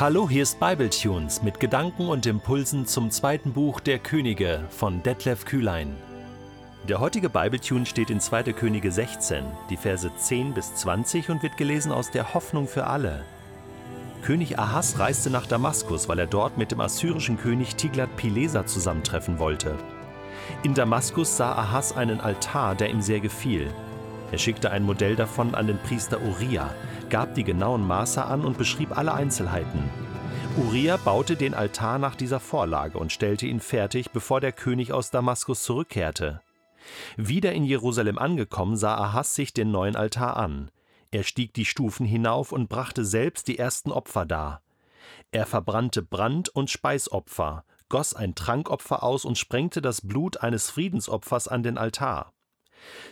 Hallo, hier ist Bibletunes mit Gedanken und Impulsen zum zweiten Buch der Könige von Detlef Kühlein. Der heutige Bibletune steht in 2. Könige 16, die Verse 10 bis 20 und wird gelesen aus der Hoffnung für alle. König Ahas reiste nach Damaskus, weil er dort mit dem assyrischen König Tiglat-Pileser zusammentreffen wollte. In Damaskus sah Ahas einen Altar, der ihm sehr gefiel. Er schickte ein Modell davon an den Priester Uriah, gab die genauen Maße an und beschrieb alle Einzelheiten. Uriah baute den Altar nach dieser Vorlage und stellte ihn fertig, bevor der König aus Damaskus zurückkehrte. Wieder in Jerusalem angekommen, sah Ahas sich den neuen Altar an. Er stieg die Stufen hinauf und brachte selbst die ersten Opfer dar. Er verbrannte Brand- und Speisopfer, goss ein Trankopfer aus und sprengte das Blut eines Friedensopfers an den Altar.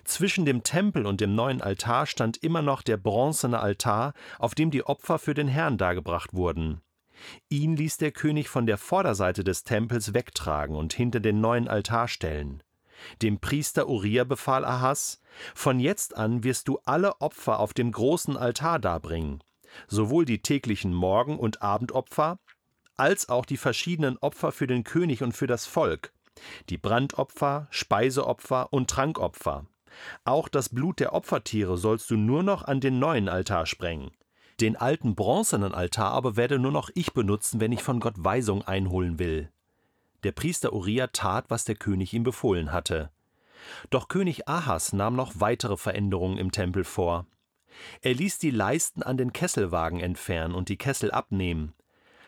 Zwischen dem Tempel und dem neuen Altar stand immer noch der bronzene Altar, auf dem die Opfer für den Herrn dargebracht wurden. Ihn ließ der König von der Vorderseite des Tempels wegtragen und hinter den neuen Altar stellen. Dem Priester Uriah befahl Ahas: Von jetzt an wirst du alle Opfer auf dem großen Altar darbringen, sowohl die täglichen Morgen- und Abendopfer, als auch die verschiedenen Opfer für den König und für das Volk, die Brandopfer, Speiseopfer und Trankopfer. Auch das Blut der Opfertiere sollst du nur noch an den neuen Altar sprengen. Den alten bronzenen Altar aber werde nur noch ich benutzen, wenn ich von Gott Weisung einholen will. Der Priester Uriah tat, was der König ihm befohlen hatte. Doch König Ahas nahm noch weitere Veränderungen im Tempel vor. Er ließ die Leisten an den Kesselwagen entfernen und die Kessel abnehmen.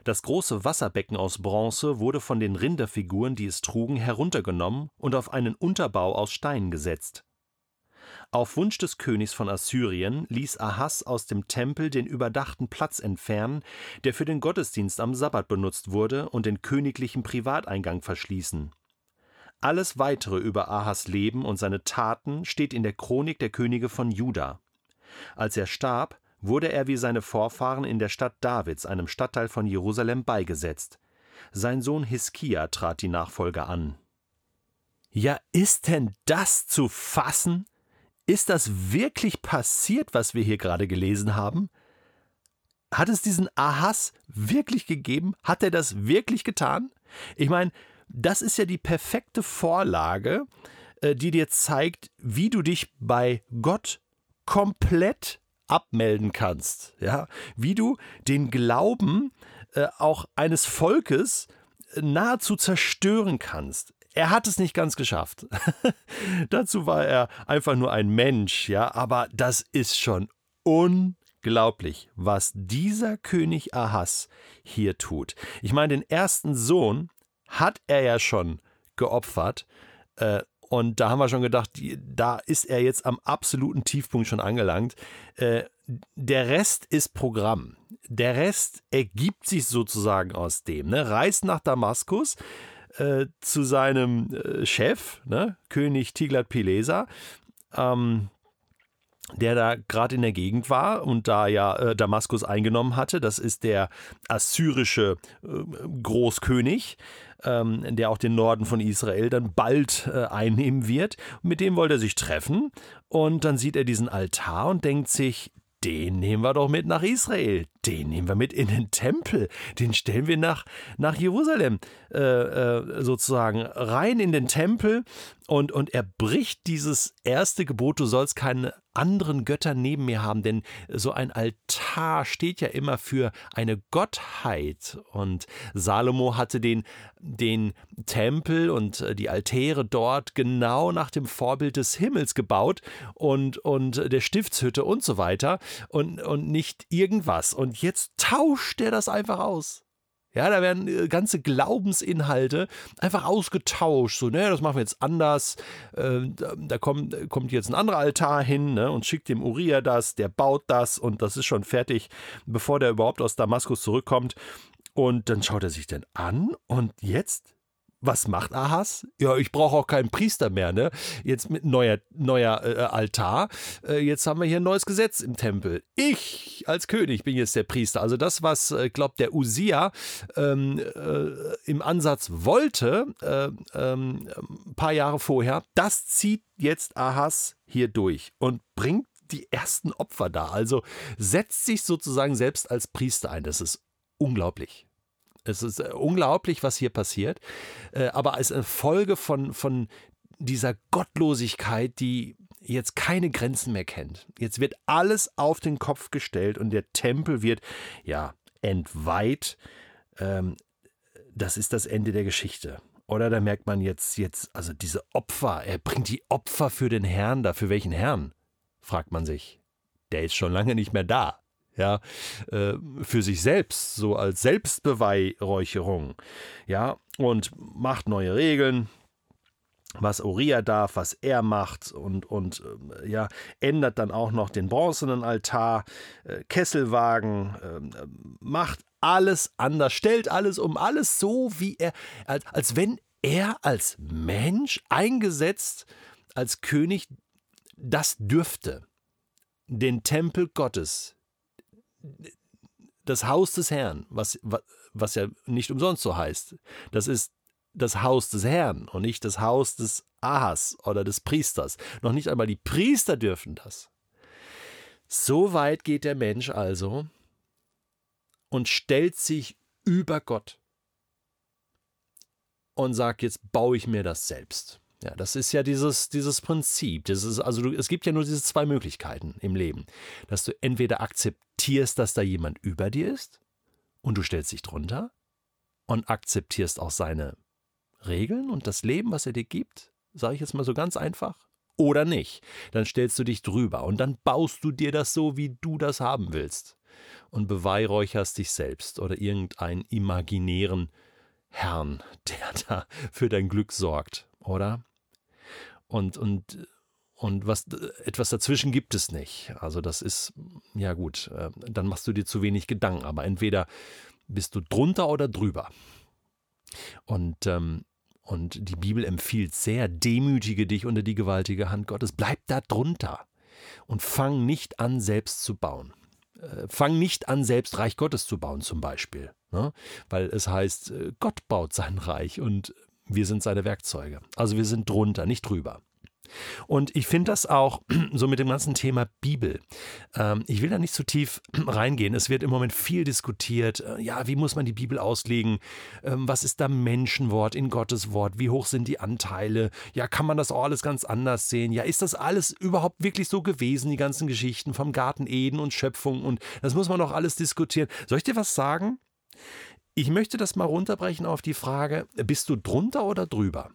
Das große Wasserbecken aus Bronze wurde von den Rinderfiguren, die es trugen, heruntergenommen und auf einen Unterbau aus Stein gesetzt. Auf Wunsch des Königs von Assyrien ließ Ahas aus dem Tempel den überdachten Platz entfernen, der für den Gottesdienst am Sabbat benutzt wurde, und den königlichen Privateingang verschließen. Alles weitere über Ahas Leben und seine Taten steht in der Chronik der Könige von Juda. Als er starb, wurde er wie seine Vorfahren in der Stadt Davids, einem Stadtteil von Jerusalem, beigesetzt. Sein Sohn Hiskia trat die Nachfolge an. Ja, ist denn das zu fassen? Ist das wirklich passiert, was wir hier gerade gelesen haben? Hat es diesen Ahas wirklich gegeben? Hat er das wirklich getan? Ich meine, das ist ja die perfekte Vorlage, äh, die dir zeigt, wie du dich bei Gott komplett abmelden kannst, ja, wie du den Glauben äh, auch eines Volkes äh, nahezu zerstören kannst. Er hat es nicht ganz geschafft. Dazu war er einfach nur ein Mensch, ja, aber das ist schon unglaublich, was dieser König Ahas hier tut. Ich meine, den ersten Sohn hat er ja schon geopfert. Äh, und da haben wir schon gedacht, da ist er jetzt am absoluten Tiefpunkt schon angelangt. Äh, der Rest ist Programm. Der Rest ergibt sich sozusagen aus dem. Ne? Reist nach Damaskus äh, zu seinem äh, Chef, ne? König Tiglat-Pileser. Ähm, der da gerade in der Gegend war und da ja äh, Damaskus eingenommen hatte. Das ist der assyrische äh, Großkönig, ähm, der auch den Norden von Israel dann bald äh, einnehmen wird. Mit dem wollte er sich treffen und dann sieht er diesen Altar und denkt sich, den nehmen wir doch mit nach Israel, den nehmen wir mit in den Tempel, den stellen wir nach, nach Jerusalem äh, äh, sozusagen rein in den Tempel und, und er bricht dieses erste Gebot, du sollst keine anderen Götter neben mir haben, denn so ein Altar steht ja immer für eine Gottheit. Und Salomo hatte den, den Tempel und äh, die Altäre dort genau nach dem Vorbild des Himmels gebaut und, und der Stiftshütte und so weiter und, und nicht irgendwas. Und jetzt tauscht er das einfach aus. Ja, da werden äh, ganze Glaubensinhalte einfach ausgetauscht. So, ne, das machen wir jetzt anders. Äh, da kommt, kommt jetzt ein anderer Altar hin ne, und schickt dem Uriah das, der baut das und das ist schon fertig, bevor der überhaupt aus Damaskus zurückkommt. Und dann schaut er sich dann an und jetzt was macht Ahas? Ja, ich brauche auch keinen Priester mehr, ne? Jetzt mit neuer, neuer äh, Altar. Äh, jetzt haben wir hier ein neues Gesetz im Tempel. Ich als König bin jetzt der Priester. Also das, was, äh, glaubt der Usia ähm, äh, im Ansatz wollte, äh, ähm, ein paar Jahre vorher, das zieht jetzt Ahas hier durch und bringt die ersten Opfer da. Also setzt sich sozusagen selbst als Priester ein. Das ist unglaublich. Es ist äh, unglaublich, was hier passiert, äh, aber als eine Folge von, von dieser Gottlosigkeit, die jetzt keine Grenzen mehr kennt. Jetzt wird alles auf den Kopf gestellt und der Tempel wird, ja, entweiht. Ähm, das ist das Ende der Geschichte. Oder da merkt man jetzt, jetzt, also diese Opfer, er bringt die Opfer für den Herrn da. Für welchen Herrn? fragt man sich. Der ist schon lange nicht mehr da. Ja, äh, für sich selbst, so als Selbstbeweihräucherung. Ja, und macht neue Regeln, was Uriah darf, was er macht und, und äh, ja, ändert dann auch noch den bronzenen Altar, äh, Kesselwagen, äh, macht alles anders, stellt alles um, alles so, wie er, als, als wenn er als Mensch eingesetzt, als König, das dürfte. Den Tempel Gottes, das Haus des Herrn, was, was ja nicht umsonst so heißt, das ist das Haus des Herrn und nicht das Haus des Ahas oder des Priesters. Noch nicht einmal die Priester dürfen das. So weit geht der Mensch also und stellt sich über Gott und sagt, jetzt baue ich mir das selbst. Ja, das ist ja dieses, dieses Prinzip. Das ist, also du, es gibt ja nur diese zwei Möglichkeiten im Leben. Dass du entweder akzeptierst, dass da jemand über dir ist und du stellst dich drunter und akzeptierst auch seine Regeln und das Leben, was er dir gibt, sage ich jetzt mal so ganz einfach, oder nicht. Dann stellst du dich drüber und dann baust du dir das so, wie du das haben willst und beweihräucherst dich selbst oder irgendeinen imaginären Herrn, der da für dein Glück sorgt, oder? Und, und, und was, etwas dazwischen gibt es nicht. Also das ist, ja gut, äh, dann machst du dir zu wenig Gedanken, aber entweder bist du drunter oder drüber. Und ähm, und die Bibel empfiehlt sehr, demütige dich unter die gewaltige Hand Gottes. Bleib da drunter und fang nicht an, selbst zu bauen. Äh, fang nicht an, selbst Reich Gottes zu bauen, zum Beispiel. Ne? Weil es heißt, äh, Gott baut sein Reich und wir sind seine Werkzeuge. Also wir sind drunter, nicht drüber. Und ich finde das auch so mit dem ganzen Thema Bibel. Ähm, ich will da nicht zu tief reingehen. Es wird im Moment viel diskutiert. Äh, ja, wie muss man die Bibel auslegen? Ähm, was ist da Menschenwort in Gottes Wort? Wie hoch sind die Anteile? Ja, kann man das auch alles ganz anders sehen? Ja, ist das alles überhaupt wirklich so gewesen, die ganzen Geschichten vom Garten Eden und Schöpfung? Und das muss man doch alles diskutieren. Soll ich dir was sagen? Ich möchte das mal runterbrechen auf die Frage, bist du drunter oder drüber?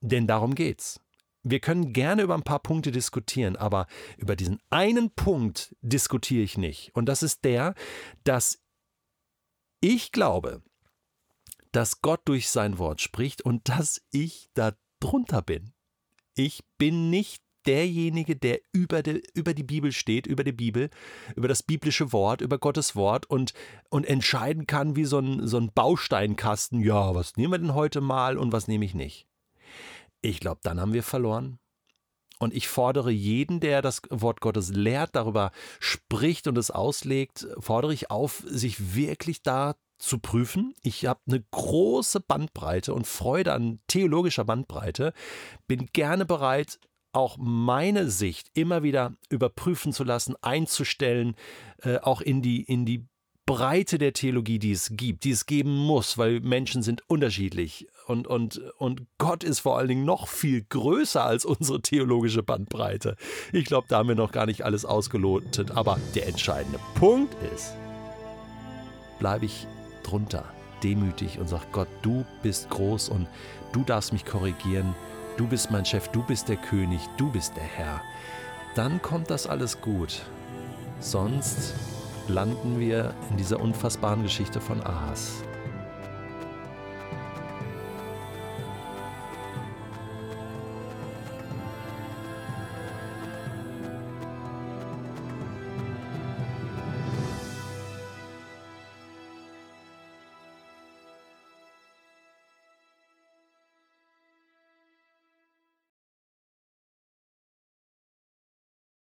Denn darum geht's. Wir können gerne über ein paar Punkte diskutieren, aber über diesen einen Punkt diskutiere ich nicht. Und das ist der, dass ich glaube, dass Gott durch sein Wort spricht und dass ich da drunter bin. Ich bin nicht derjenige, der über, de, über die Bibel steht, über die Bibel, über das biblische Wort, über Gottes Wort und, und entscheiden kann wie so ein, so ein Bausteinkasten, ja, was nehmen wir denn heute mal und was nehme ich nicht. Ich glaube, dann haben wir verloren. Und ich fordere jeden, der das Wort Gottes lehrt, darüber spricht und es auslegt, fordere ich auf, sich wirklich da zu prüfen. Ich habe eine große Bandbreite und Freude an theologischer Bandbreite, bin gerne bereit, auch meine Sicht immer wieder überprüfen zu lassen, einzustellen, äh, auch in die, in die Breite der Theologie, die es gibt, die es geben muss, weil Menschen sind unterschiedlich und, und, und Gott ist vor allen Dingen noch viel größer als unsere theologische Bandbreite. Ich glaube, da haben wir noch gar nicht alles ausgelotet, aber der entscheidende Punkt ist, bleibe ich drunter, demütig und sage, Gott, du bist groß und du darfst mich korrigieren, du bist mein Chef, du bist der König, du bist der Herr. Dann kommt das alles gut. Sonst landen wir in dieser unfassbaren Geschichte von Ahas.